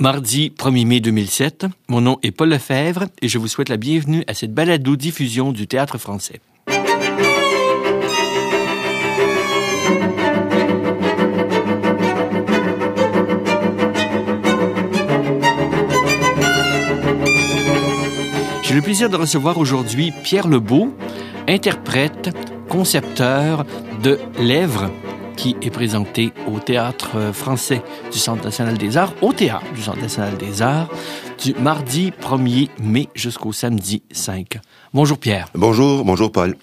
Mardi 1er mai 2007, mon nom est Paul Lefebvre et je vous souhaite la bienvenue à cette balado-diffusion du théâtre français. J'ai le plaisir de recevoir aujourd'hui Pierre Lebeau, interprète, concepteur de Lèvres, qui est présenté au Théâtre français du Centre national des arts, au Théâtre du Centre national des arts, du mardi 1er mai jusqu'au samedi 5. Bonjour Pierre. Bonjour, bonjour Paul.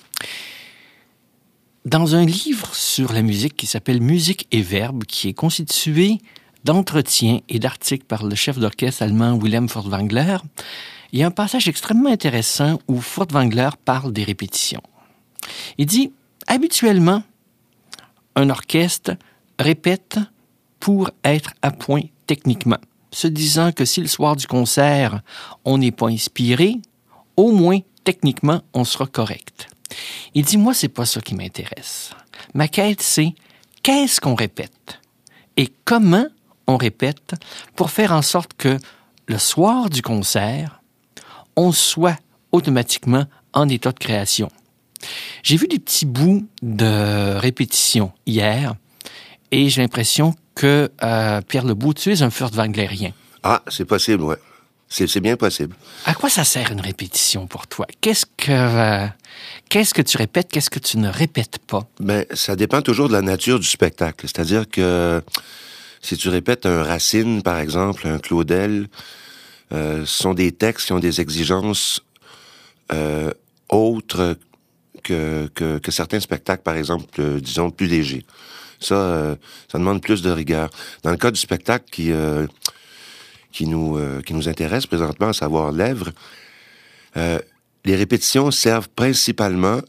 Dans un livre sur la musique qui s'appelle Musique et Verbe, qui est constitué d'entretiens et d'articles par le chef d'orchestre allemand Wilhelm Furtwängler, il y a un passage extrêmement intéressant où Furtwängler parle des répétitions. Il dit, habituellement, un orchestre répète pour être à point techniquement, se disant que si le soir du concert, on n'est pas inspiré, au moins techniquement, on sera correct. Il dit, moi, c'est pas ça qui m'intéresse. Ma quête, c'est qu'est-ce qu'on répète et comment on répète pour faire en sorte que le soir du concert, on soit automatiquement en état de création. J'ai vu des petits bouts de répétition hier et j'ai l'impression que euh, Pierre Lebeau, tu es un furtwänglérien. Ah, c'est possible, ouais. C'est bien possible. À quoi ça sert une répétition pour toi? Qu'est-ce que euh, qu'est-ce que tu répètes, qu'est-ce que tu ne répètes pas? Ben, ça dépend toujours de la nature du spectacle. C'est-à-dire que si tu répètes un Racine, par exemple, un Claudel, euh, ce sont des textes qui ont des exigences euh, autres que, que, que, certains spectacles, par exemple, euh, disons, plus légers. Ça, euh, ça demande plus de rigueur. Dans le cas du spectacle qui, euh, qui, nous, qui nous intéresse présentement, à savoir Lèvres, les répétitions servent principalement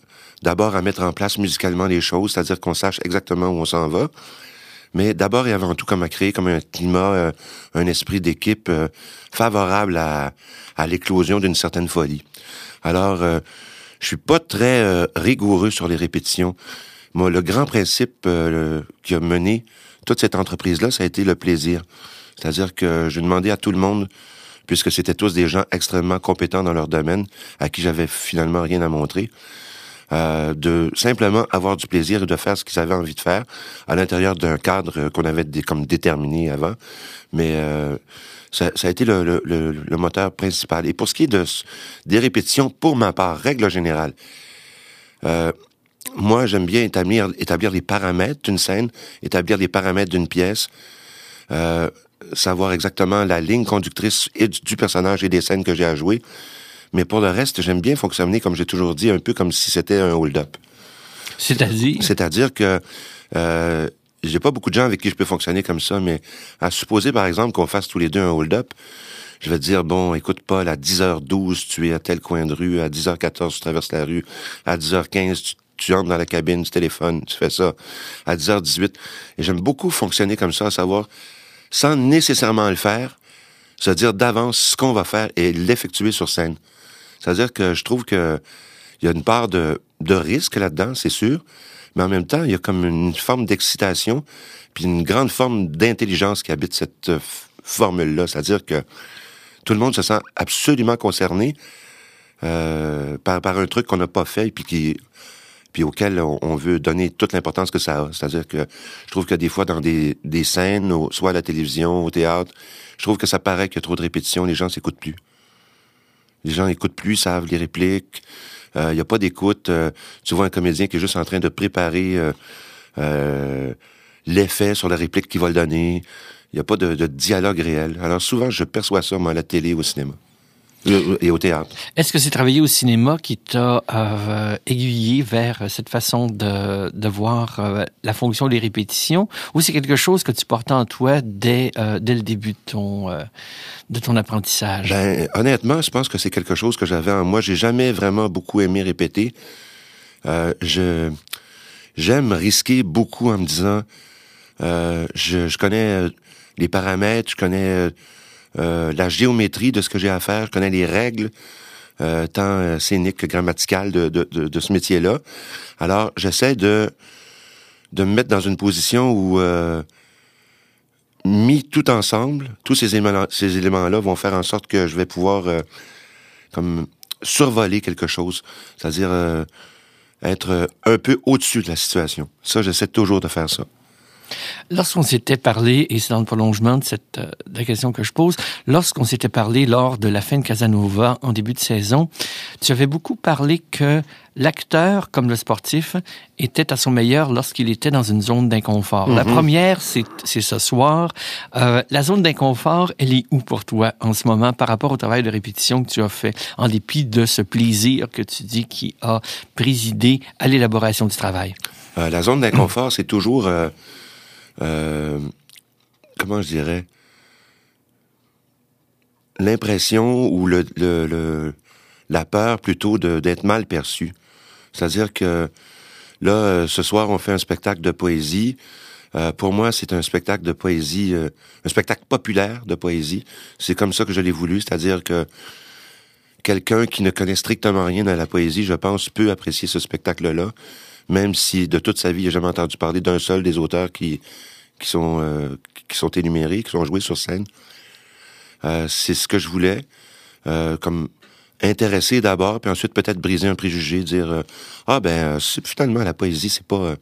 d'abord à mettre en place musicalement les choses, c'est-à-dire qu'on sache exactement où on s'en va, mais d'abord et avant tout comme à créer comme un climat, un esprit d'équipe favorable à, à l'éclosion d'une certaine folie. Alors, je suis pas très euh, rigoureux sur les répétitions. Moi, le grand principe euh, qui a mené toute cette entreprise-là, ça a été le plaisir. C'est-à-dire que je demandais à tout le monde, puisque c'était tous des gens extrêmement compétents dans leur domaine, à qui j'avais finalement rien à montrer, euh, de simplement avoir du plaisir et de faire ce qu'ils avaient envie de faire à l'intérieur d'un cadre qu'on avait comme déterminé avant. Mais euh, ça, ça, a été le, le, le, moteur principal. Et pour ce qui est de, des répétitions, pour ma part, règle générale, euh, moi, j'aime bien établir, établir les paramètres d'une scène, établir les paramètres d'une pièce, euh, savoir exactement la ligne conductrice et du personnage et des scènes que j'ai à jouer. Mais pour le reste, j'aime bien fonctionner, comme j'ai toujours dit, un peu comme si c'était un hold-up. C'est-à-dire? C'est-à-dire que euh, j'ai pas beaucoup de gens avec qui je peux fonctionner comme ça, mais à supposer, par exemple, qu'on fasse tous les deux un hold-up, je vais te dire, bon, écoute Paul, à 10h12, tu es à tel coin de rue, à 10h14, tu traverses la rue, à 10h15, tu, tu entres dans la cabine du téléphone, tu fais ça, à 10h18. Et j'aime beaucoup fonctionner comme ça, à savoir, sans nécessairement le faire, c'est-à-dire d'avance ce qu'on va faire et l'effectuer sur scène. C'est-à-dire que je trouve que il y a une part de, de risque là-dedans, c'est sûr, mais en même temps, il y a comme une forme d'excitation, puis une grande forme d'intelligence qui habite cette euh, formule-là. C'est-à-dire que tout le monde se sent absolument concerné euh, par, par un truc qu'on n'a pas fait, puis qui puis auquel on, veut donner toute l'importance que ça a. C'est-à-dire que je trouve que des fois, dans des, scènes, soit à la télévision, au théâtre, je trouve que ça paraît qu'il y a trop de répétitions, les gens s'écoutent plus. Les gens écoutent plus, savent les répliques, il euh, n'y a pas d'écoute. Euh, tu vois un comédien qui est juste en train de préparer euh, l'effet sur la réplique qu'il va donner. Il n'y a pas de, de, dialogue réel. Alors souvent, je perçois ça, moi, à la télé ou au cinéma. Et au théâtre. Est-ce que c'est travailler au cinéma qui t'a euh, aiguillé vers cette façon de, de voir euh, la fonction des répétitions, ou c'est quelque chose que tu portais en toi dès, euh, dès le début de ton, de ton apprentissage? Ben, honnêtement, je pense que c'est quelque chose que j'avais en moi. J'ai jamais vraiment beaucoup aimé répéter. je j'aime risquer beaucoup en me disant, je, je connais les paramètres, je connais euh, la géométrie de ce que j'ai à faire, je connais les règles, euh, tant euh, scéniques que grammaticales de, ce métier-là. Alors, j'essaie de, de me mettre dans une position où mis tout ensemble, tous ces éléments, ces éléments-là vont faire en sorte que je vais pouvoir euh, comme survoler quelque chose, c'est-à-dire euh, être un peu au-dessus de la situation. Ça, j'essaie toujours de faire ça. Lorsqu'on s'était parlé, et c'est dans le prolongement de, cette, euh, de la question que je pose, lorsqu'on s'était parlé lors de la fin de Casanova en début de saison, tu avais beaucoup parlé que l'acteur, comme le sportif, était à son meilleur lorsqu'il était dans une zone d'inconfort. La Mhm. première, c'est c'est ce soir. Euh, la zone d'inconfort, elle est où pour toi en ce moment par rapport au travail de répétition que tu as fait, en dépit de ce plaisir que tu dis qui a présidé à l'élaboration du travail? Euh, la zone d'inconfort, c'est toujours, euh, euh, comment je dirais, l'impression ou le, la peur plutôt d'être mal perçu. C'est-à-dire que là, euh, ce soir, on fait un spectacle de poésie. Euh, pour moi, c'est un spectacle de poésie, un spectacle populaire de poésie. C'est comme ça que je l'ai voulu, c'est-à-dire que quelqu'un qui ne connaît strictement rien à la poésie, je pense, peut apprécier ce spectacle-là, même si de toute sa vie, il n'a jamais entendu parler d'un seul des auteurs qui, qui, sont, euh, qui sont énumérés, qui sont joués sur scène. Euh, c'est ce que je voulais, euh, comme intéresser d'abord, puis ensuite peut-être briser un préjugé, dire ah ben finalement la poésie c'est pas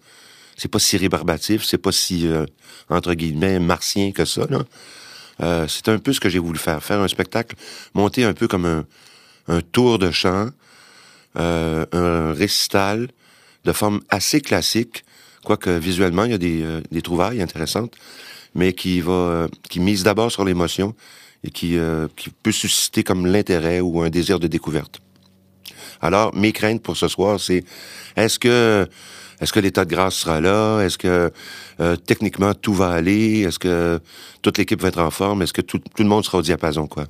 c'est pas si rébarbatif, c'est pas si entre guillemets martien que ça c'est un peu ce que j'ai voulu faire, faire un spectacle, monter un peu comme un, un tour de chant, un récital de forme assez classique, quoique visuellement il y a des, euh, des trouvailles intéressantes, mais qui va euh, qui mise d'abord sur l'émotion et qui, euh, qui peut susciter comme l'intérêt ou un désir de découverte. Alors, mes craintes pour ce soir, c'est est-ce que est-ce que l'état de grâce sera là? Est-ce que euh, techniquement tout va aller? Est-ce que toute l'équipe va être en forme? Est-ce que tout, tout le monde sera au diapason, quoi?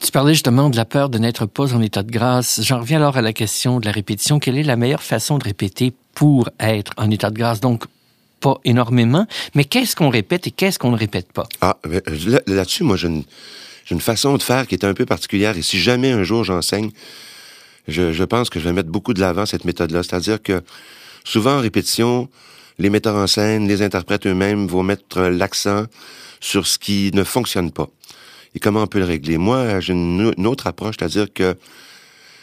Tu parlais justement de la peur de n'être pas en état de grâce. J'en reviens alors à la question de la répétition. Quelle est la meilleure façon de répéter pour être en état de grâce? Donc, pas énormément, mais qu'est-ce qu'on répète et qu'est-ce qu'on ne répète pas? Ah, ben, là- là-dessus, moi, j'ai une, façon de faire qui est un peu particulière. Et si jamais un jour j'enseigne, je, je pense que je vais mettre beaucoup de l'avant cette méthode-là. C'est-à-dire que souvent en répétition, les metteurs en scène, les interprètes eux-mêmes vont mettre l'accent sur ce qui ne fonctionne pas et comment on peut le régler? Moi, j'ai une, autre approche, c'est-à-dire que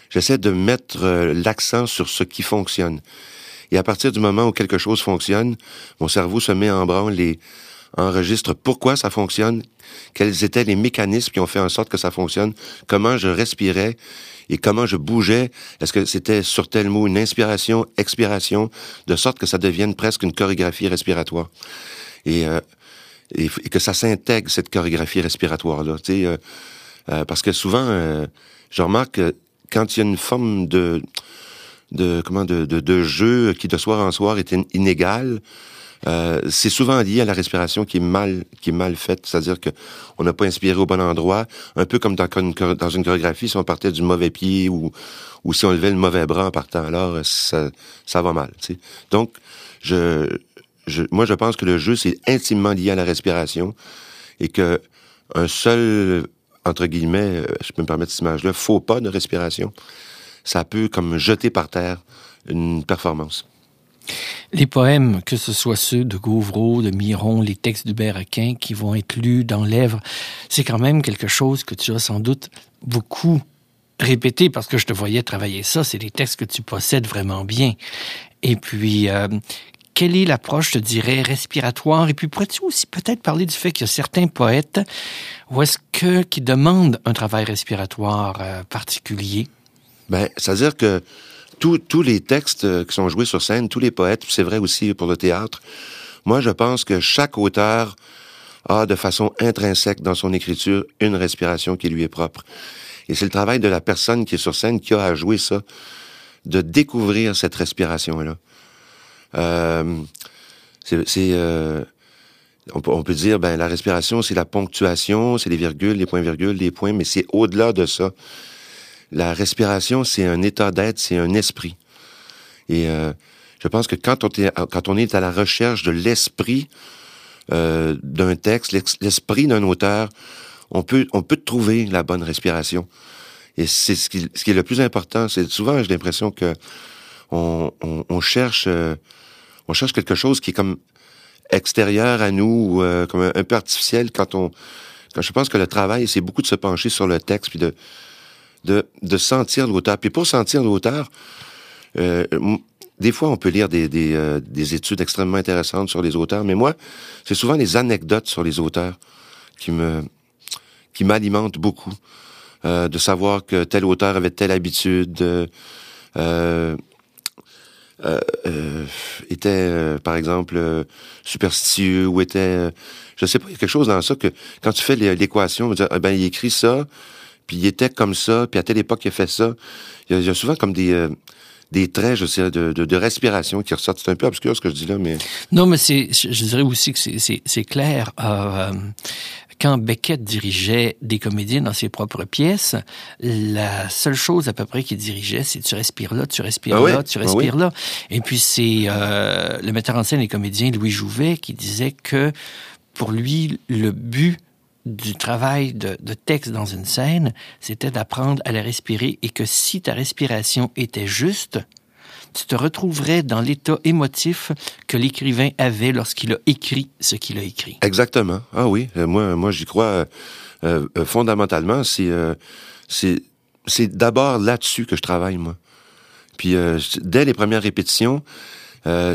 j'essaie de mettre euh, l'accent sur ce qui fonctionne. Et à partir du moment où quelque chose fonctionne, mon cerveau se met en branle et enregistre pourquoi ça fonctionne, quels étaient les mécanismes qui ont fait en sorte que ça fonctionne, comment je respirais et comment je bougeais. Est-ce que c'était sur tel mot une inspiration, expiration, de sorte que ça devienne presque une chorégraphie respiratoire? Et, euh, et, que ça s'intègre, cette chorégraphie respiratoire-là. Euh, euh, parce que souvent, euh, je remarque que quand il y a une forme de de comment de, de, jeu qui de soir en soir est in- inégal, euh, c'est souvent lié à la respiration qui est mal qui est mal faite, c'est-à-dire que on n'a pas inspiré au bon endroit, un peu comme dans une, dans une chorégraphie si on partait du mauvais pied ou ou si on levait le mauvais bras en partant, alors euh, ça ça va mal. Donc je, moi je pense que le jeu c'est intimement lié à la respiration et que un seul entre guillemets, euh, je peux me permettre cette image-là, faux pas de respiration, ça peut comme jeter par terre une performance. Les poèmes, que ce soit ceux de Gauvreau, de Miron, les textes d'Hubert Aquin qui vont être lus dans l'Èvre, c'est quand même quelque chose que tu as sans doute beaucoup répété parce que je te voyais travailler ça. C'est des textes que tu possèdes vraiment bien. Et puis, euh, quelle est l'approche, je dirais, respiratoire? Et puis, pourrais-tu aussi peut-être parler du fait qu'il y a certains poètes où est-ce que, qui demandent un travail respiratoire euh, particulier? Ben, c'est-à-dire que tous tous les textes euh, qui sont joués sur scène, tous les poètes, c'est vrai aussi pour le théâtre, moi je pense que chaque auteur a de façon intrinsèque dans son écriture une respiration qui lui est propre. Et c'est le travail de la personne qui est sur scène qui a à jouer ça, de découvrir cette respiration-là. Euh, c'est, euh, on, peut, on peut dire, ben la respiration, c'est la ponctuation, c'est les virgules, les points-virgules, les points, mais c'est au-delà de ça. La respiration, c'est un état d'être, c'est un esprit. Et euh, je pense que quand on, est, quand on est à la recherche de l'esprit euh, d'un texte, l'esprit d'un auteur, on peut, on peut trouver la bonne respiration. Et c'est ce qui, ce qui est le plus important. C'est souvent, j'ai l'impression que on, cherche, euh, on cherche quelque chose qui est comme extérieur à nous, euh, comme un, peu artificiel quand on... Quand je pense que le travail, c'est beaucoup de se pencher sur le texte, puis de, de, sentir l'auteur. Puis pour sentir l'auteur, euh, des fois, on peut lire des, des, euh, des, études extrêmement intéressantes sur les auteurs, mais moi, c'est souvent les anecdotes sur les auteurs qui me qui m'alimentent beaucoup. De savoir que tel auteur avait telle habitude, euh, euh était, par exemple, superstitieux ou était, je sais pas, il y a quelque chose dans ça que quand tu fais l'équation, eh ben il écrit ça, puis il était comme ça, puis à telle époque il a fait ça. Il y a, souvent comme des des traits, je sais, de, de, respiration qui ressortent. C'est un peu obscur ce que je dis là, mais... Non, mais c'est, je dirais aussi que c'est clair. Euh, quand Beckett dirigeait des comédiens dans ses propres pièces, la seule chose à peu près qu'il dirigeait, c'est tu respires là, tu respires ah là, tu ah respires là. Et puis c'est euh, le metteur en scène et comédien Louis Jouvet qui disait que pour lui, le but du travail de, de, texte dans une scène, c'était d'apprendre à la respirer et que si ta respiration était juste, tu te retrouverais dans l'état émotif que l'écrivain avait lorsqu'il a écrit ce qu'il a écrit. Exactement. Ah oui, euh, moi, moi j'y crois euh, euh, fondamentalement. C'est c'est d'abord là-dessus que je travaille moi. Puis dès les premières répétitions,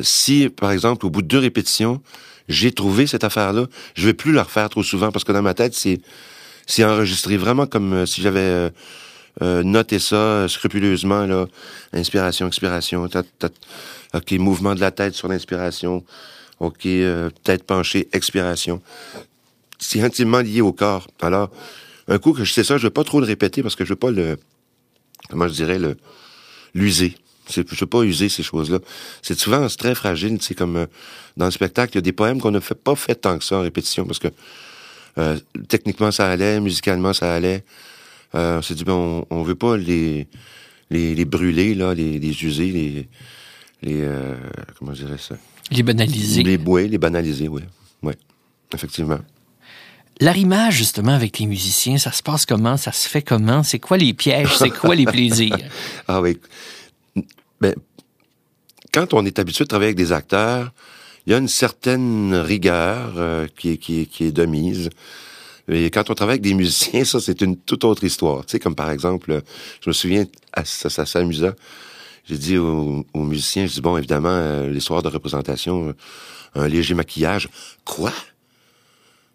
si par exemple au bout de deux répétitions, j'ai trouvé cette affaire-là, je vais plus la refaire trop souvent parce que dans ma tête c'est c'est enregistré vraiment comme si j'avais euh, notez ça euh, scrupuleusement, là. Inspiration, expiration. OK, mouvement de la tête sur l'inspiration. OK, euh, tête penchée, expiration. C'est intimement lié au corps. Alors, un coup que je sais ça, je veux pas trop le répéter parce que je veux pas le, comment je dirais, le, l'user. Je veux pas user ces choses-là. C'est souvent très fragile, tu sais, comme dans le spectacle, il y a des poèmes qu'on ne pas fait tant que ça en répétition parce que techniquement ça allait, musicalement ça allait. Euh, on s'est dit, ben, on, on veut pas les, les, les brûler, là, les, les user, les, les euh, comment je dirais ça? Les banaliser. Les, oui, les banaliser, oui. Oui, effectivement. L'arrimage, justement, avec les musiciens, ça se passe comment? Ça se fait comment? C'est quoi les pièges? C'est quoi les plaisirs? ah oui. Ben, quand on est habitué de travailler avec des acteurs, il y a une certaine rigueur euh, qui, qui est de mise. Quand on travaille avec des musiciens, ça, c'est une toute autre histoire. Tu sais, comme par exemple, je me souviens, ça, ça s'amusait. J'ai dit aux, musiciens, je dis, bon, évidemment, euh, les soirs de représentation, euh, un léger maquillage. Quoi?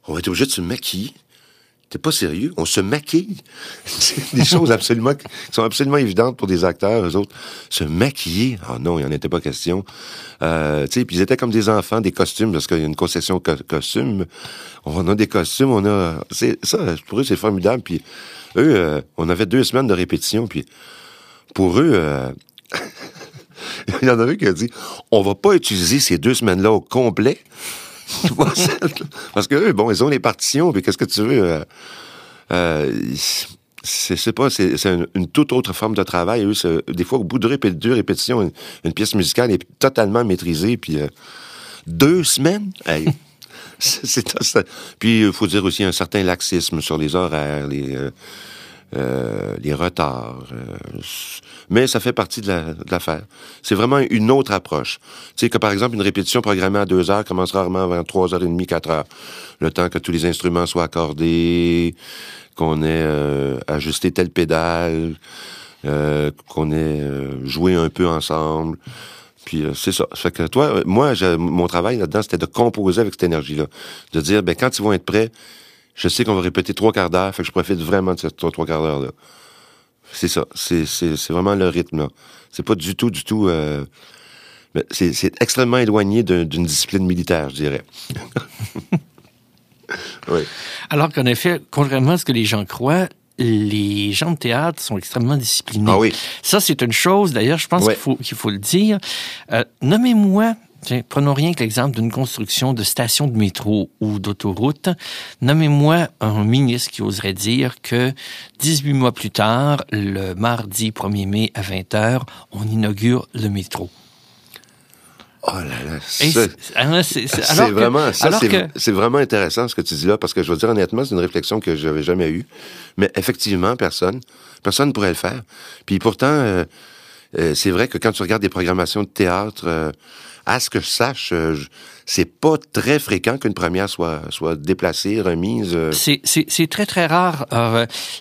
On va être obligé de se maquiller? T'es pas sérieux? On se maquille. Des choses absolument, qui sont absolument évidentes pour des acteurs, eux autres. Se maquiller? Ah non, il en était pas question. Euh, puis ils étaient comme des enfants, des costumes, parce qu'il y a une concession co costumes. On a des costumes, on a, c'est, ça, pour eux, c'est formidable. Puis eux, euh, on avait deux semaines de répétition, puis pour eux, euh, il y en a un qui a dit, on va pas utiliser ces deux semaines-là au complet. Parce que eux, bon, ils ont les partitions, puis qu'est-ce que tu veux? Euh, euh, c'est pas, c'est une, toute autre forme de travail. Eux, des fois, au bout de deux répétitions, une, pièce musicale est totalement maîtrisée, puis euh, deux semaines, c'est Puis il faut dire aussi un certain laxisme sur les horaires, les, euh, les retards. mais ça fait partie de l'affaire. c'est vraiment une autre approche. Tu sais, que par exemple, une répétition programmée à deux heures commence rarement avant trois heures et demie, quatre heures. Le temps que tous les instruments soient accordés, qu'on ait euh, ajusté telle pédale, euh, qu'on ait euh, joué un peu ensemble. Puis c'est ça. Toi, moi, mon travail là-dedans, c'était de composer avec cette énergie-là. De dire, ben quand ils vont être prêts, je sais qu'on va répéter trois quarts d'heure, fait que je profite vraiment de ces trois, quarts d'heure-là. C'est ça. C'est, c'est, c'est vraiment le rythme, là. C'est pas du tout, du tout... c'est, c'est extrêmement éloigné d'une discipline militaire, je dirais. oui. Alors qu'en effet, contrairement à ce que les gens croient, les gens de théâtre sont extrêmement disciplinés. Ah oui. Ça, c'est une chose, d'ailleurs, je pense qu'il faut, qu'il faut le dire. Euh, nommez-moi prenons rien que l'exemple d'une construction de station de métro ou d'autoroute. Nommez-moi un ministre qui oserait dire que 18 mois plus tard, le mardi 1er mai à 20h, on inaugure le métro. Oh là là, c'est vraiment, c'est vraiment intéressant ce que tu dis là, parce que je veux dire honnêtement, c'est une réflexion que j'avais jamais eue. Mais effectivement, personne, personne ne pourrait le faire. Puis pourtant, euh, euh, c'est vrai que quand tu regardes des programmations de théâtre, euh, à ce que je sache, euh, je- c'est pas très fréquent qu'une première soit, soit déplacée, remise. C'est- C'est c'est très, très rare.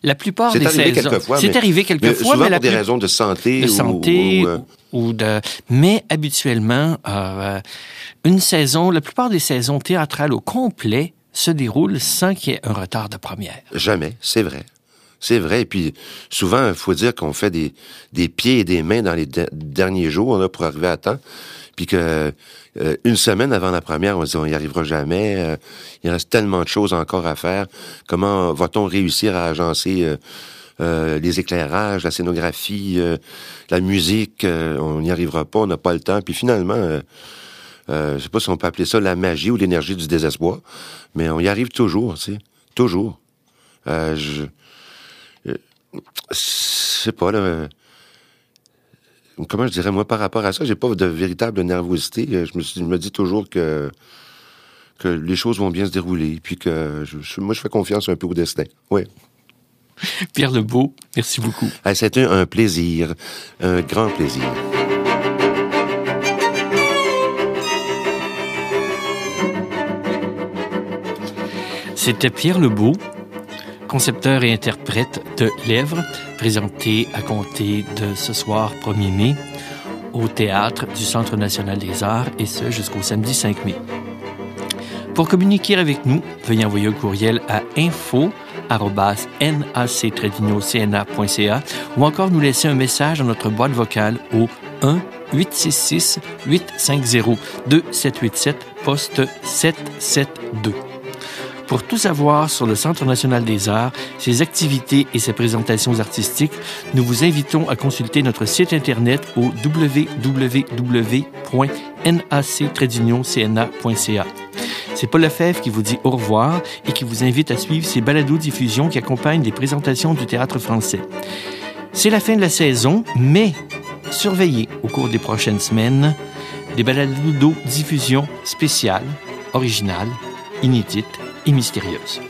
La plupart C'est des arrivé saisons... quelquefois, C'est mais- arrivé mais quelquefois, souvent mais la pour des plus- raisons de santé. de ou- santé ou, ou de mais habituellement euh, une saison la plupart des saisons théâtrales au complet se déroulent sans qu'il y ait un retard de première Jamais, c'est vrai. C'est vrai. Et puis, souvent, il faut dire qu'on fait des, des pieds et des mains dans les de- derniers jours là, pour arriver à temps. Puis que euh, une semaine avant la première, on se dit on n'y arrivera jamais. euh, il reste tellement de choses encore à faire. Comment va-t-on réussir à agencer euh, les éclairages, la scénographie, la musique On n'y arrivera pas, on n'a pas le temps. Puis finalement, euh, je sais pas si on peut appeler ça la magie ou l'énergie du désespoir, mais on y arrive toujours, tu sais, toujours. Je, sais pas là. euh, Comment je dirais moi par rapport à ça, j'ai pas de véritable nervosité. Euh, Je me, suis- je me dis toujours que que les choses vont bien se dérouler, puis que je- moi je fais confiance un peu au destin. Oui. Pierre Lebeau merci beaucoup Ah, C'était un plaisir, un grand plaisir. c'était Pierre Lebeau concepteur et interprète de Lèvres présenté à compter de ce soir 1er mai au théâtre du Centre national des arts et ce jusqu'au samedi 5 mai Pour communiquer avec nous, veuillez envoyer un courriel à info nac-cna.ca ou encore nous laisser un message dans notre boîte vocale au 1 866 850 2787 poste 772. Pour tout savoir sur le Centre national des arts, ses activités et ses présentations artistiques, nous vous invitons à consulter notre site internet au www.nac-cna.ca. C'est Paul Lefebvre qui vous dit au revoir et qui vous invite à suivre ces balados-diffusions qui accompagnent les présentations du théâtre français. C'est la fin de la saison, mais surveillez au cours des prochaines semaines des balados-diffusions spéciales, originales, inédites et mystérieuses.